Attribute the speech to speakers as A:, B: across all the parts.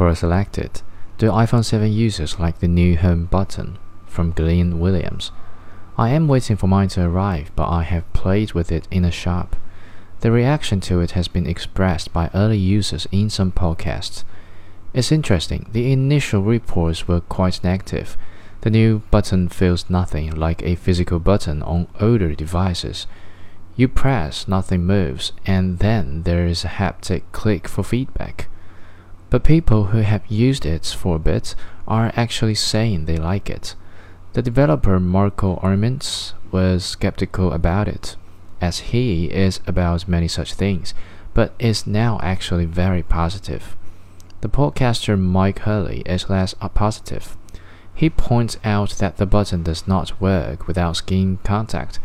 A: Quora selected. Do iPhone 7 users like the new home button? From Glenn Williams. I am waiting for mine to arrive, but I have played with it in a shop. The reaction to it has been expressed by early users in some podcasts. It's interesting, the initial reports were quite negative. The new button feels nothing like a physical button on older devices. You press, nothing moves, and then there is a haptic click for feedback. But people who have used it for a bit are actually saying they like it. The developer Marco Arment was skeptical about it, as he is about many such things, but is now actually very positive. The podcaster Mike Hurley is less positive. He points out that the button does not work without skin contact.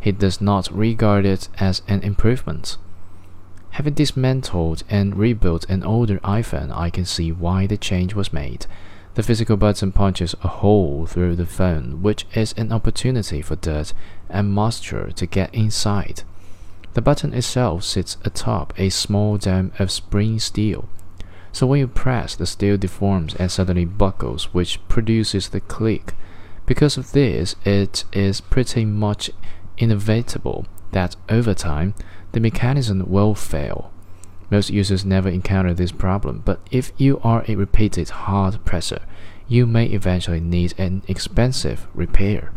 A: He does not regard it as an improvement. Having dismantled and rebuilt an older iPhone, I can see why the change was made. The physical button punches a hole through the phone, which is an opportunity for dirt and moisture to get inside. The button itself sits atop a small dome of spring steel. So when you press, the steel deforms and suddenly buckles, which produces the click. Because of this, it is pretty much inevitable that over time, the mechanism will fail. Most users never encounter this problem, but if you are a repeated hard presser, you may eventually need an expensive repair.